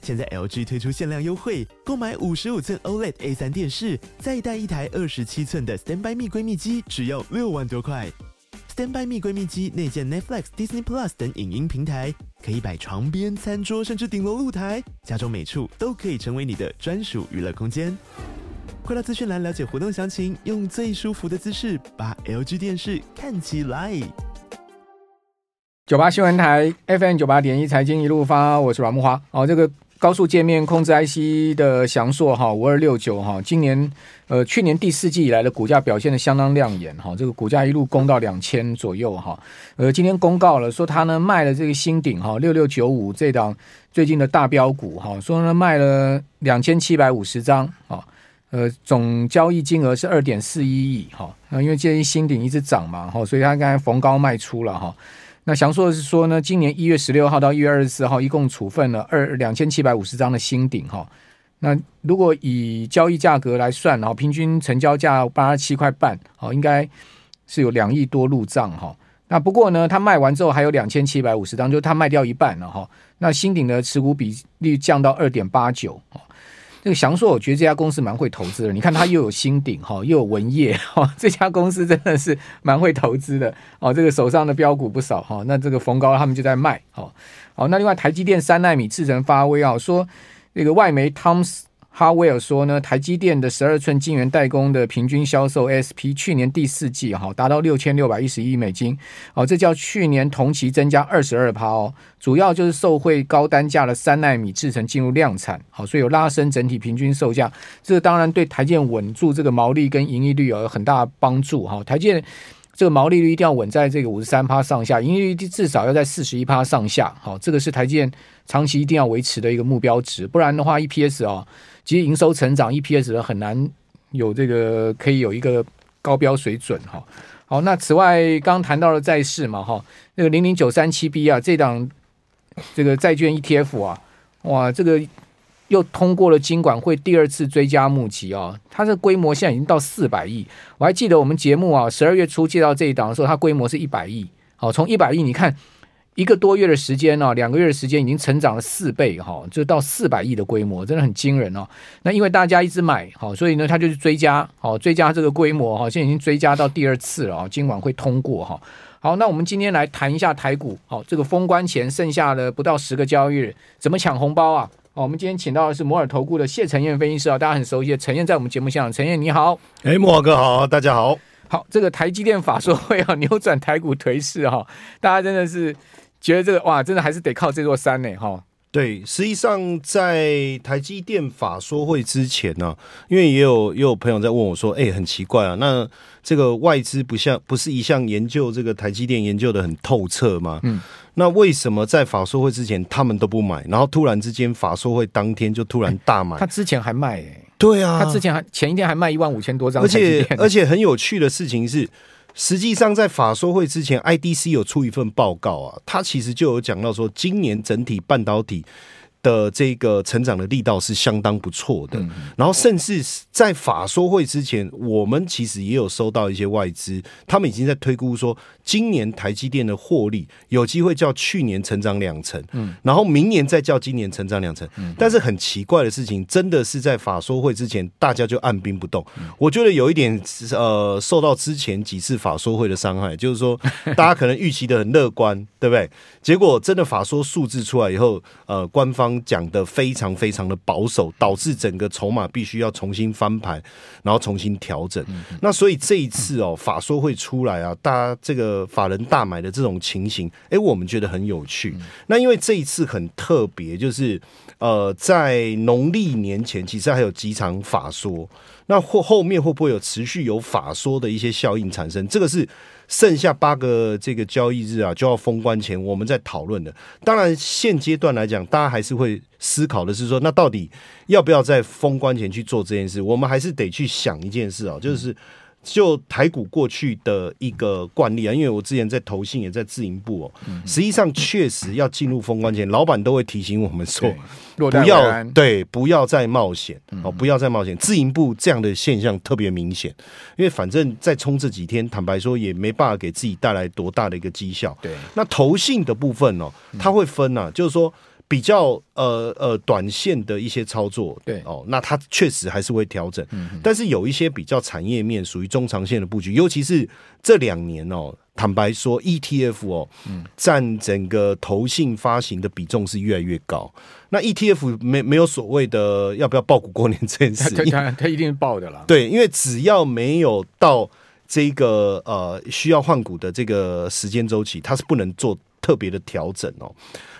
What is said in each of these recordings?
现在 LG 推出限量优惠，购买五十五寸 OLED A3 电视，再带一台二十七寸的 StandBy Me 闺蜜机，只要六万多块。StandBy Me 闺蜜机内建 Netflix、Disney Plus 等影音平台，可以摆床边、餐桌，甚至顶楼露台，家中每处都可以成为你的专属娱乐空间。快到资讯栏了解活动详情，用最舒服的姿势把 LG 电视看起来。九八新闻台 FM 九八点一财经一路发，我是阮木华。哦，这个。高速界面控制 IC 的祥硕哈五二六九哈，今年呃去年第四季以来的股价表现得相当亮眼哈，这个股价一路攻到两千左右哈，呃今天公告了说他呢卖了这个新鼎哈六六九五这档最近的大标股哈，说呢卖了两千七百五十张啊，呃总交易金额是二点四一亿哈，那因为最近新鼎一直涨嘛哈，所以他刚才逢高卖出了哈。那祥硕是说呢，今年一月十六号到一月二十四号，一共处分了二两千七百五十张的新鼎哈。那如果以交易价格来算，然后平均成交价八十七块半，好，应该是有两亿多入账哈。那不过呢，他卖完之后还有两千七百五十张，就他卖掉一半了哈。那新鼎的持股比例降到二点八九。这个祥硕，我觉得这家公司蛮会投资的。你看，它又有新鼎哈，又有文业哈，这家公司真的是蛮会投资的哦。这个手上的标股不少哈，那这个逢高他们就在卖哦。好，那另外台积电三纳米制程发威啊，说那个外媒汤斯。哈威尔说呢，台积电的十二寸晶圆代工的平均销售 SP，去年第四季哈达到六千六百一十亿美金，哦，这叫去年同期增加二十二趴哦，主要就是受惠高单价的三奈米制程进入量产，好，所以有拉升整体平均售价，这当然对台建稳住这个毛利跟盈利率有很大帮助哈，台建。这个毛利率一定要稳在这个五十三趴上下，盈利率至少要在四十一趴上下。好，这个是台积电长期一定要维持的一个目标值，不然的话，EPS 啊，其实营收成长，EPS 很难有这个可以有一个高标水准哈。好，那此外刚刚谈到了债市嘛哈，那个零零九三七 B 啊，这档这个债券 ETF 啊，哇，这个。又通过了金管会第二次追加募集哦，它这规模现在已经到四百亿。我还记得我们节目啊，十二月初介绍这一档的时候，它规模是一百亿。好，从一百亿，你看一个多月的时间呢，两个月的时间已经成长了四倍哈，就到四百亿的规模，真的很惊人哦。那因为大家一直买，好，所以呢，它就是追加，好，追加这个规模哈，现在已经追加到第二次了啊，金管会通过哈。好，那我们今天来谈一下台股，好，这个封关前剩下的不到十个交易日，怎么抢红包啊？我们今天请到的是摩尔投顾的谢承彦分析师啊，大家很熟悉的承彦在我们节目现场，承彦你好，哎，慕驊哥好，大家好，好，这个台积电法说会要扭转台股颓势哈，大家真的是觉得这个哇，真的还是得靠这座山呢哈。对，实际上在台积电法说会之前呢、啊，因为也有也有朋友在问我说，哎，很奇怪啊，那这个外资不像不是一向研究这个台积电研究的很透彻吗？嗯。那为什么在法说会之前他们都不买，然后突然之间法说会当天就突然大买？他之前还卖哎、欸，对啊，他之前还前一天还卖一万五千多张，而且而且很有趣的事情是，实际上在法说会之前，IDC 有出一份报告啊，它其实就有讲到说，今年整体半导体。的这个成长的力道是相当不错的，然后甚至在法说会之前，我们其实也有收到一些外资，他们已经在推估说，今年台积电的获利有机会较去年成长两成，嗯然后明年再较今年成长两成。嗯但是很奇怪的事情，真的是在法说会之前，大家就按兵不动。我觉得有一点呃，受到之前几次法说会的伤害，就是说大家可能预期的很乐观，对不对？结果真的法说数字出来以后，呃，官方。讲的非常非常的保守，导致整个筹码必须要重新翻盘，然后重新调整。嗯、那所以这一次哦，法说会出来啊，大家这个法人大买的这种情形，哎，我们觉得很有趣。嗯、那因为这一次很特别，就是呃，在农历年前，其实还有几场法说。那后后面会不会有持续有法说的一些效应产生？这个是剩下八个这个交易日啊，就要封关前我们在讨论的。当然，现阶段来讲，大家还是会思考的是说，那到底要不要在封关前去做这件事？我们还是得去想一件事啊，就是。就台股过去的一个惯例啊，因为我之前在投信也在自营部哦，实际上确实要进入封关前，老板都会提醒我们说，不要对，不要再冒险哦，不要再冒险。自营部这样的现象特别明显，因为反正再冲这几天，坦白说也没办法给自己带来多大的一个绩效。对，那投信的部分哦，它会分啊，就是说。比较呃呃短线的一些操作，对。哦，那它确实还是会调整，嗯、哼但是有一些比较产业面属于中长线的布局，尤其是这两年哦，坦白说，ETF 哦，占、嗯、整个投信发行的比重是越来越高。那 ETF 没没有所谓的要不要抱股过年这件事，它它一定是抱的啦。对，因为只要没有到这个呃需要换股的这个时间周期，它是不能做特别的调整哦。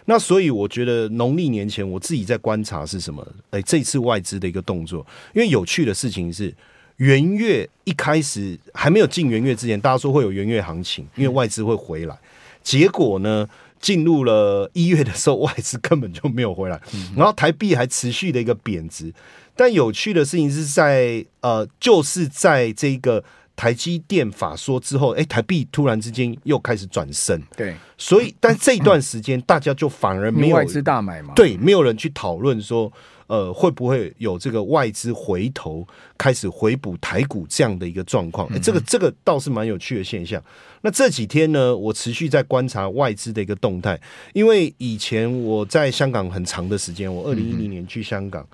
那所以我觉得农历年前我自己在观察是什么？哎，这次外资的一个动作，因为有趣的事情是，元月一开始还没有进元月之前，大家说会有元月行情，因为外资会回来。结果呢，进入了一月的时候，外资根本就没有回来，然后台币还持续的一个贬值。但有趣的事情是在呃，就是在这个。台积电法说之后，哎，台币突然之间又开始转升，对，所以但这一段时间大家就反而没有外资大买嘛，对，没有人去讨论说，呃，会不会有这个外资回头开始回补台股这样的一个状况？哎，这个这个倒是蛮有趣的现象。那这几天呢，我持续在观察外资的一个动态，因为以前我在香港很长的时间，我二零一零年去香港。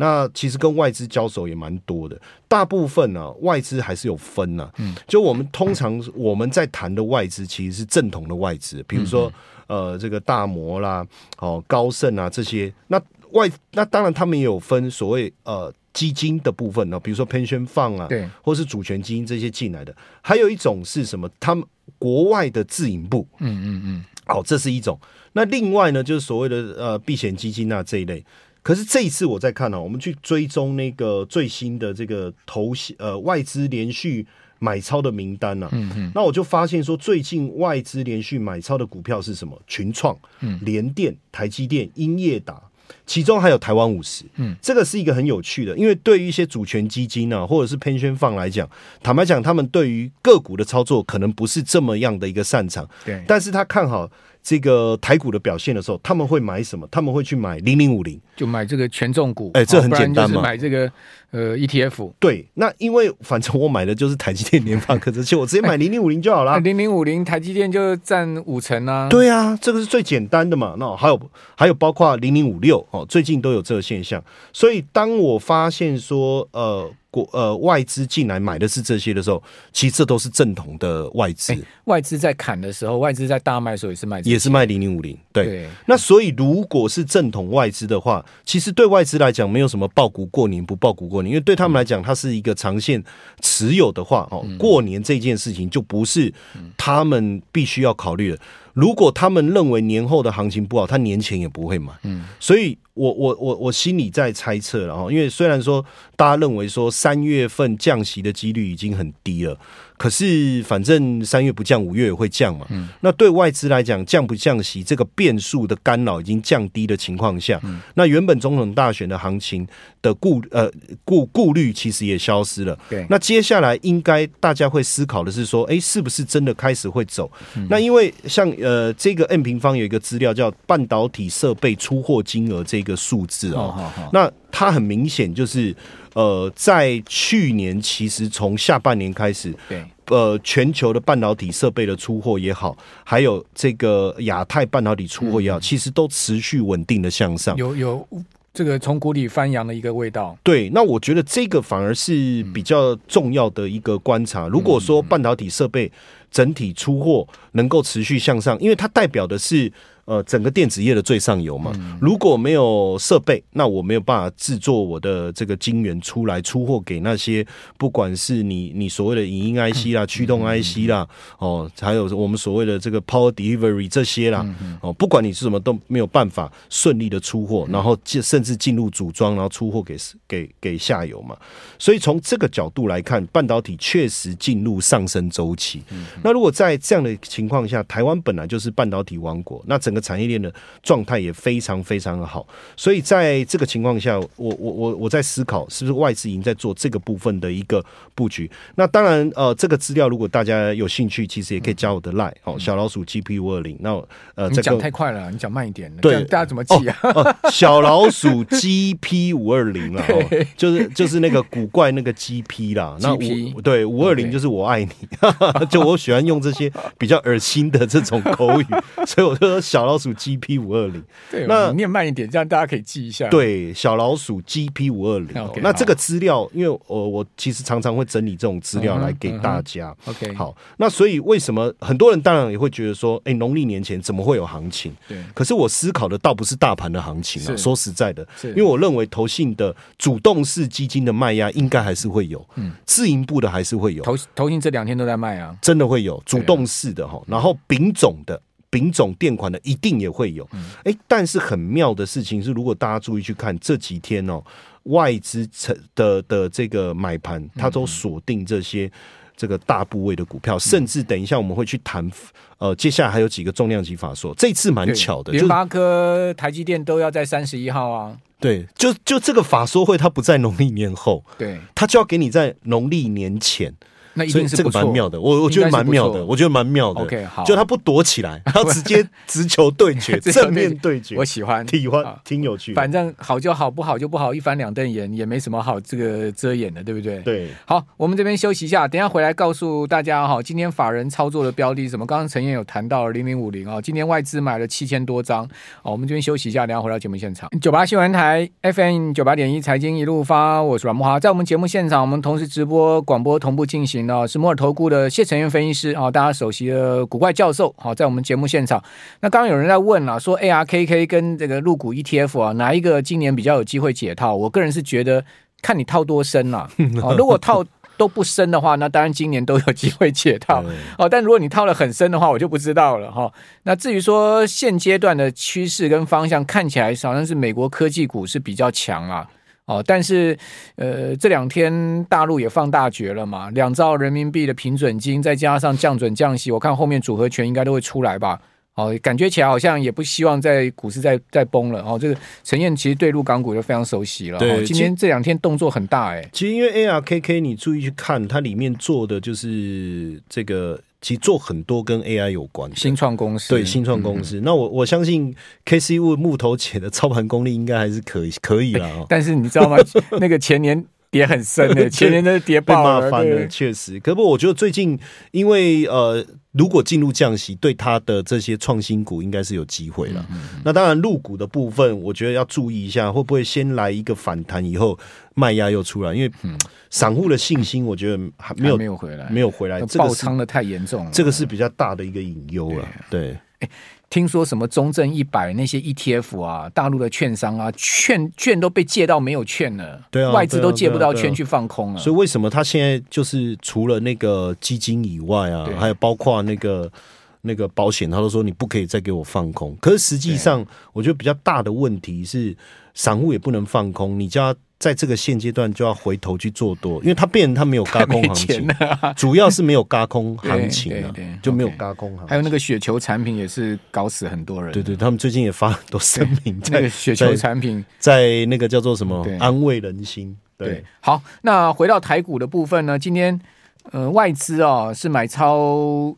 那其实跟外资交手也蛮多的，大部分呢、啊、外资还是有分呢、啊。嗯，就我们通常 我们在谈的外资其实是正统的外资，比如说呃这个大摩啦、哦高盛啊这些。那外那当然他们也有分所谓呃基金的部分呢，比如说 pension fund 啊，对，或是主权基金这些进来的。还有一种是什么？他们国外的自营部。嗯嗯嗯。好，这是一种。那另外呢，就是所谓的呃避险基金啊这一类。可是这一次我在看呢、啊，我们去追踪那个最新的这个投呃外资连续买超的名单呢、啊，嗯嗯，那我就发现说，最近外资连续买超的股票是什么？群创、嗯，联电、台积电、英业达，其中还有台湾五十，嗯，这个是一个很有趣的，因为对于一些主权基金啊，或者是 pension fund 来讲，坦白讲，他们对于个股的操作可能不是这么样的一个擅长，对，但是他看好。这个台股的表现的时候，他们会买什么？他们会去买零零五零，就买这个权重股。哎，这很简单嘛，买这个呃 ETF。对，那因为反正我买的就是台积电联发科，这些我直接买零零五零就好了。零零五零台积电就占五成啊。对啊，这个是最简单的嘛。那还有还有包括零零五六哦，最近都有这个现象。所以当我发现说呃。国呃外资进来买的是这些的时候，其实这都是正统的外资。欸、外资在砍的时候，外资在大卖的时候也是卖，也是卖零零五零。对，对那所以如果是正统外资的话，其实对外资来讲没有什么报股过年不报股过年，因为对他们来讲，它是一个长线持有的话哦，过年这件事情就不是他们必须要考虑的。如果他们认为年后的行情不好，他年前也不会买。嗯，所以我我我我心里在猜测了哈，因为虽然说大家认为说三月份降息的几率已经很低了。可是，反正三月不降，五月也会降嘛。嗯，那对外资来讲，降不降息这个变数的干扰已经降低的情况下，嗯，那原本总统大选的行情的顾呃顾顾虑其实也消失了。对，那接下来应该大家会思考的是说，哎，是不是真的开始会走？嗯，那因为像呃这个 N 平方有一个资料叫半导体设备出货金额这个数字哦，哦，哦，那它很明显就是。呃，在去年其实从下半年开始，对，呃，全球的半导体设备的出货也好，还有这个亚太半导体出货也好，嗯、其实都持续稳定的向上，有有这个从谷底翻扬的一个味道。对，那我觉得这个反而是比较重要的一个观察。如果说半导体设备整体出货能够持续向上，因为它代表的是。呃，整个电子业的最上游嘛，如果没有设备，那我没有办法制作我的这个晶圆出来出货给那些，不管是你你所谓的影音 IC 啦、驱动 IC 啦，哦，还有我们所谓的这个 Power Delivery 这些啦，哦，不管你是什么都没有办法顺利的出货，然后甚至进入组装，然后出货给给给下游嘛。所以从这个角度来看，半导体确实进入上升周期。那如果在这样的情况下，台湾本来就是半导体王国，那整个产业链的状态也非常非常的好，所以在这个情况下，我我我我在思考，是不是外资已经在做这个部分的一个布局？那当然，呃，这个资料如果大家有兴趣，其实也可以加我的 line 哦，小老鼠 GP 五二零。那呃，你讲太快了，你讲慢一点。对，大家怎么记啊？哦哦、小老鼠 GP 五二零啊，就是就是那个古怪那个 GP 啦。那五对五二零就是我爱你，就我喜欢用这些比较恶心的这种口语，所以我就说小。老鼠 GP 五二零，对那念慢一点，这样大家可以记一下。对，小老鼠 GP 五二零。那这个资料，因为我我其实常常会整理这种资料来给大家。OK，好，那所以为什么很多人当然也会觉得说，哎，农历年前怎么会有行情？对。可是我思考的倒不是大盘的行情啊，说实在的，因为我认为投信的主动式基金的卖压应该还是会有，嗯，自营部的还是会有。投投信这两天都在卖啊，真的会有主动式的哈，然后丙种的。丙种垫款的一定也会有，哎、欸，但是很妙的事情是，如果大家注意去看这几天哦，外资成的的这个买盘，它都锁定这些这个大部位的股票，甚至等一下我们会去谈，呃，接下来还有几个重量级法说，这次蛮巧的，联发科、台积电都要在三十一号啊，对，就就这个法说会，它不在农历年后，对，它就要给你在农历年前。那一定是这个蛮妙的，我我觉得蛮妙的，我觉得蛮妙的。OK，好，就他不躲起来，他直接 直球对决，正面对决。我喜欢，喜欢，挺有趣。反正好就好，不好就不好，一翻两瞪眼，也没什么好这个遮掩的，对不对？对。好，我们这边休息一下，等一下回来告诉大家哈，今天法人操作的标的什么？刚刚陈燕有谈到零零五零啊，今天外资买了七千多张。好，我们这边休息一下，等下回到节目现场。九八新闻台 FM 九八点一财经一路发，我是阮木华，在我们节目现场，我们同时直播广播同步进行的是摩尔投顾的谢成元分析师啊，大家首席的古怪教授好，在我们节目现场。那刚刚有人在问了，说 ARKK 跟这个入股 ETF 啊，哪一个今年比较有机会解套？我个人是觉得看你套多深了。啊，如果套都不深的话，那当然今年都有机会解套。哦，但如果你套了很深的话，我就不知道了哈。那至于说现阶段的趋势跟方向，看起来好像是美国科技股是比较强啊。哦，但是，呃，这两天大陆也放大绝了嘛，两兆人民币的平准金，再加上降准降息，我看后面组合拳应该都会出来吧。哦，感觉起来好像也不希望在股市再再崩了。哦，这个陈彦其实对陆港股就非常熟悉了。对，哦，今天这两天动作很大哎。其实因为 ARKK，你注意去看，它里面做的就是这个。其实做很多跟 AI 有关的新创公司，对新创公司。嗯、那我我相信 KC Wood 木头姐的操盘功力应该还是可以可以啦。但是你知道吗？那个前年跌很深的，前年的跌爆了，翻了，确实。可不，我觉得最近因为呃。如果进入降息，对它的这些创新股应该是有机会了。嗯嗯、那当然，入股的部分，我觉得要注意一下，会不会先来一个反弹，以后卖压又出来？因为散户的信心，我觉得还没有没有回来，没有回来，爆仓的太严重了，这个是比较大的一个隐忧了。对。对欸听说什么中证一百那些 ETF 啊，大陆的券商啊，券券都被借到没有券了，对啊，外资都借不到券去放空了。所以为什么他现在就是除了那个基金以外啊，还有包括那个那个保险，他都说你不可以再给我放空。可是实际上，我觉得比较大的问题是，散户也不能放空，你就要。在这个现阶段就要回头去做多，因为它变成它没有轧空行情，主要是没有轧空行情啊，就没有轧空行情。还有那个雪球产品也是搞死很多人。对对，他们最近也发很多声明，那个雪球产品在那个叫做什么安慰人心。对，好，那回到台股的部分呢，今天呃外资啊是买超。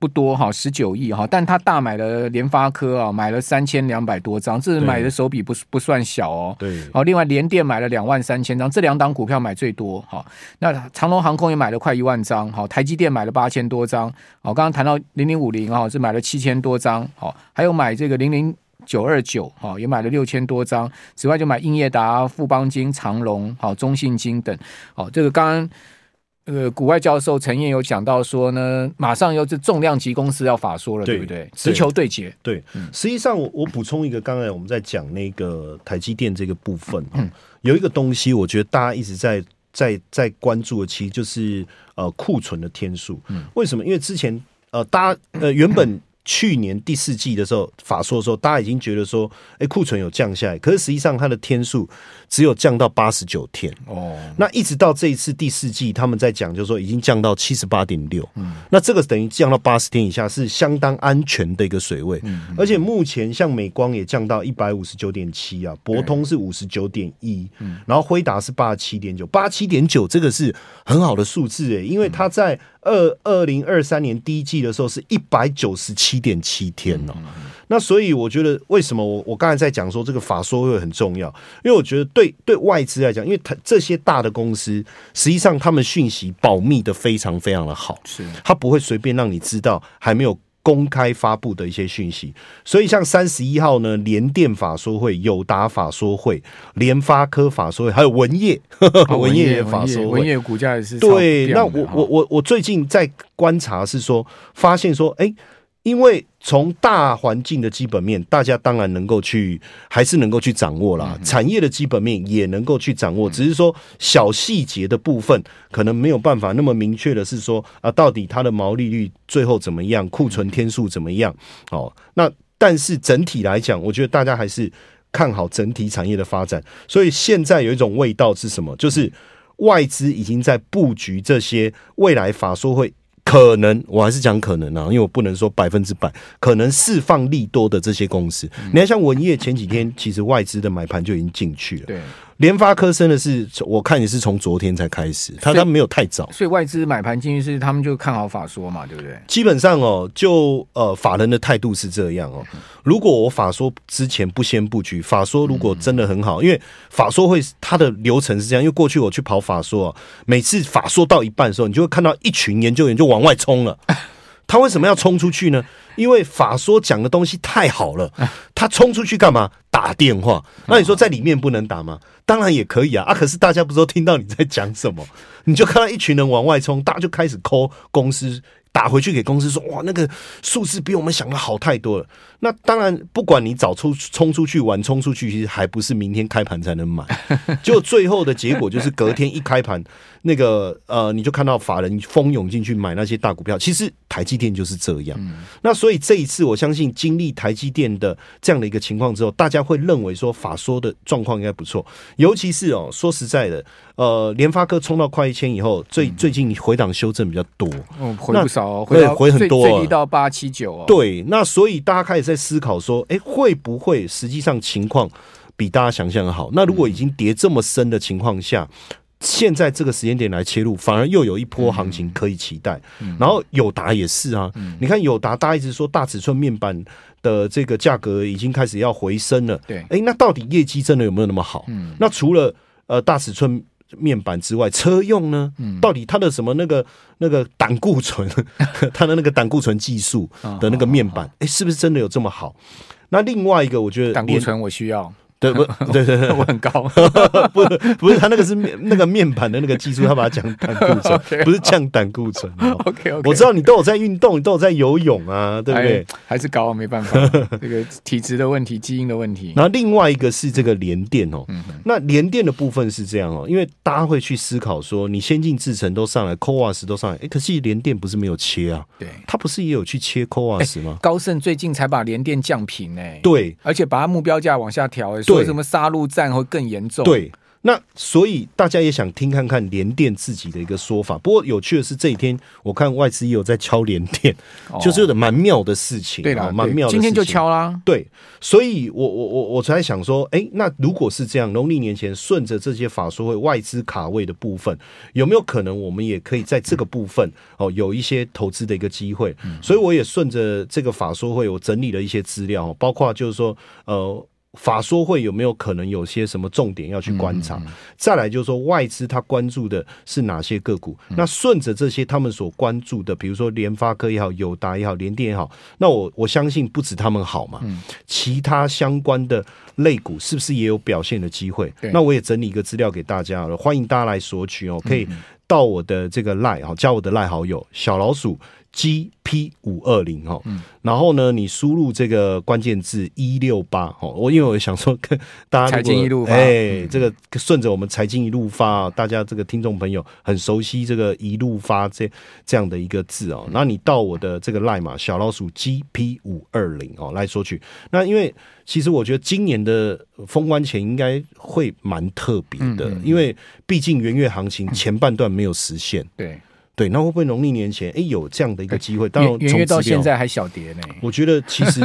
不多哈，十九亿哈，但他大买了联发科啊，买了三千两百多张，这是买的手笔不不算小哦。对，好，另外联电买了两万三千张，这两档股票买最多哈。那长隆航空也买了快一万张，好，台积电买了八千多张，好，刚刚谈到零零五零啊，是买了七千多张，好，还有买这个零零九二九，好，也买了六千多张。此外就买英业达、富邦金、长隆、好、中信金等，好，这个刚刚。呃，股外教授陈燕有讲到说呢，马上又是重量级公司要法说了，对，对不对？直球对决。对，嗯、实际上我我补充一个，刚才我们在讲那个台积电这个部分，嗯，有一个东西，我觉得大家一直在在在关注的，其实就是呃库存的天数。嗯，为什么？因为之前呃，大家呃原本。去年第四季的时候，法说的时候，大家已经觉得说，哎，库存有降下来，可是实际上它的天数只有降到八十九天哦。那一直到这一次第四季，他们在讲，就是说已经降到七十八点六。嗯，那这个等于降到八十天以下，是相当安全的一个水位。嗯，而且目前像美光也降到一百五十九点七啊，博通是五十九点一，嗯，然后辉达是八十七点九，八十七点九这个是很好的数字诶，因为它在。二二零二三年第一季的时候是一百九十七点七天哦，那所以我觉得为什么我我刚才在讲说这个法说会很重要，因为我觉得对对外资来讲，因为它这些大的公司实际上他们讯息保密的非常非常的好，是。他不会随便让你知道还没有。公开发布的一些讯息，所以像三十一号呢，联电法说会、友达法说会、联发科法说会，还有文业，哦、文业法说会，文业股价也是对。那我我我我最近在观察是说，发现说，哎、欸。因为从大环境的基本面，大家当然能够去，还是能够去掌握啦。产业的基本面也能够去掌握，只是说小细节的部分可能没有办法那么明确的是说啊，到底它的毛利率最后怎么样，库存天数怎么样？哦，那但是整体来讲，我觉得大家还是看好整体产业的发展。所以现在有一种味道是什么？就是外资已经在布局这些未来法说会。可能我还是讲可能啊，因为我不能说百分之百，可能释放利多的这些公司，嗯、你看像文业前几天其实外资的买盘就已经进去了，对。联发科真的是，我看也是从昨天才开始，他他没有太早，所以外资买盘进去是他们就看好法说嘛，对不对？基本上哦，就呃法人的态度是这样哦。如果我法说之前不先布局，法说如果真的很好，因为法说会它的流程是这样，因为过去我去跑法说，每次法说到一半的时候，你就会看到一群研究员就往外冲了。他为什么要冲出去呢？因为法说讲的东西太好了，他冲出去干嘛？打电话。那你说在里面不能打吗？当然也可以啊！啊，可是大家不是都听到你在讲什么？你就看到一群人往外冲，大家就开始 call 公司，打回去给公司说：“哇，那个数字比我们想的好太多了。”那当然，不管你早出冲出去，晚冲出去，其实还不是明天开盘才能买。就最后的结果就是隔天一开盘，那个呃，你就看到法人蜂拥进去买那些大股票。其实台积电就是这样。那所以这一次，我相信经历台积电的这样的一个情况之后，大家会认为说法说的状况应该不错。尤其是哦，说实在的，呃，联发科冲到快一千以后，最最近回档修正比较多，嗯，回不少，回回很多，最低到八七九哦。对，那所以大家开始。在思考说，哎，会不会实际上情况比大家想象的好？那如果已经跌这么深的情况下，现在这个时间点来切入，反而又有一波行情可以期待。然后友达也是啊，你看友达，大家一直说大尺寸面板的这个价格已经开始要回升了。对，哎，那到底业绩真的有没有那么好？那除了呃大尺寸。面板之外，车用呢？嗯到底它的什么那个那个胆固醇，它的那个胆固醇技术的那个面板，哎，是不是真的有这么好？那另外一个，我觉得胆固醇我需要。对不？对对对，我很高，不不是他那个是面那个面板的那个技术，他把它降胆固醇，okay, 不是降胆固醇。OK OK，我知道你都有在运动，你都有在游泳啊，对不对？还是高，没办法，这个体质的问题，基因的问题。然后另外一个是这个联电哦，嗯、那联电的部分是这样哦，因为大家会去思考说，你先进制程都上来，CoWoS 都上来，哎，可是联电不是没有切啊？对，他不是也有去切 CoWoS 吗？高盛最近才把联电降频哎，对，而且把它目标价往下调哎。说什么杀戮战会更严重？对，那所以大家也想听看看联电自己的一个说法。不过有趣的是，这一天我看外资也有在敲联电，哦、就是有点蛮妙的事情。对啦，蛮妙的。今天就敲啦。对，所以我我我我才想说，哎、欸，那如果是这样，农历年前顺着这些法说会外资卡位的部分，有没有可能我们也可以在这个部分哦有一些投资的一个机会？嗯、所以我也顺着这个法说会，我整理了一些资料，包括就是说，呃。法说会有没有可能有些什么重点要去观察？嗯嗯、再来就是说，外资他关注的是哪些个股？嗯、那顺着这些他们所关注的，比如说联发科也好，友达也好，联电也好，那我我相信不止他们好嘛，嗯、其他相关的类股是不是也有表现的机会？那我也整理一个资料给大家了，欢迎大家来索取哦，可以到我的这个赖啊，加我的赖好友小老鼠。GP 五二零哈，然后呢，你输入这个关键字一六八哈，我因为我想说跟 大家财经一路发，哎，这个顺着我们财经一路发，大家这个听众朋友很熟悉这个一路发这这样的一个字哦，那你到我的这个 line 嘛，小老鼠 GP 五二零哦来索取。那因为其实我觉得今年的封关前应该会蛮特别的，因为毕竟元月行情前半段没有实现，对。对，那会不会农历年前哎有这样的一个机会？当然，元月到现在还小跌呢。我觉得其实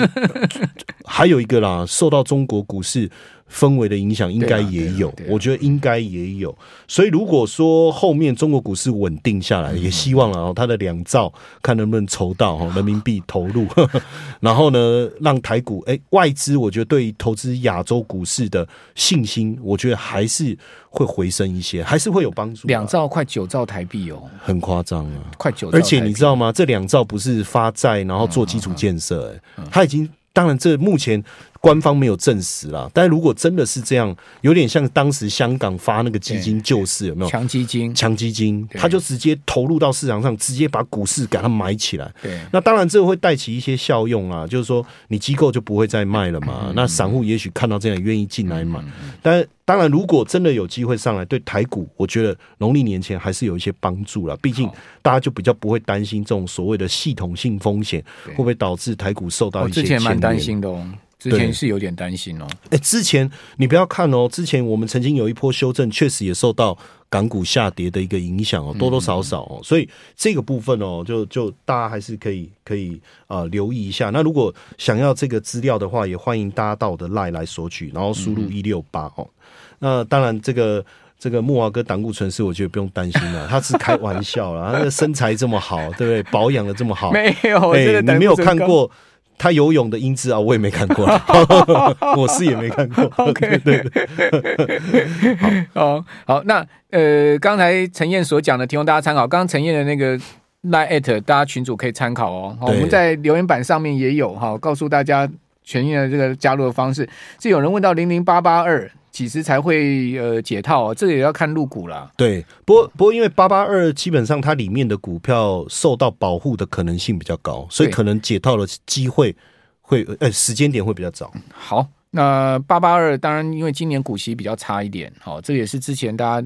还有一个啦，受到中国股市氛围的影响，应该也有。我觉得应该也有。所以如果说后面中国股市稳定下来，也希望啊，它的两兆看能不能筹到哈 人民币投入，然后呢，让台股哎外资，我觉得对于投资亚洲股市的信心，我觉得还是。会回升一些，还是会有帮助。两兆快九兆台币哦，很夸张啊，快九。而且你知道吗？这两兆不是发债，然后做基础建设，哎，它已经，当然这目前。官方没有证实啦，但如果真的是这样，有点像当时香港发那个基金救市，有没有？强基金，强基金，他就直接投入到市场上，直接把股市给它买起来。对，那当然这个会带起一些效用啊，就是说你机构就不会再卖了嘛，嗯、那散户也许看到这样愿意进来买。嗯、但当然，如果真的有机会上来，对台股，我觉得农历年前还是有一些帮助了。毕竟大家就比较不会担心这种所谓的系统性风险会不会导致台股受到一些牵连。之前蛮担心的哦。之前是有点担心哦。哎，之前你不要看哦，之前我们曾经有一波修正，确实也受到港股下跌的一个影响哦，多多少少哦。所以这个部分哦，就就大家还是可以可以啊、呃、留意一下。那如果想要这个资料的话，也欢迎大家到我的 LINE 来索取，然后输入一六八哦。那当然，这个这个木华哥胆固醇是我觉得不用担心了，他是开玩笑啦，他的身材这么好，对不对？保养的这么好，没有，哎，你没有看过。他游泳的英姿啊，我也没看过，我是也没看过。OK，对对，好，好，那呃，刚才陈燕所讲的，提供大家参考。刚刚陈燕的那个 Line@ at 大家群主可以参考哦。好，我们在留言板上面也有哈，告诉大家全燕的这个加入的方式。是有人问到零零八八二。几时才会呃解套啊？这个也要看入股啦。对，不过不过因为八八二基本上它里面的股票受到保护的可能性比较高，所以可能解套的机会会呃时间点会比较早。好，那八八二当然因为今年股息比较差一点，好，这个也是之前大家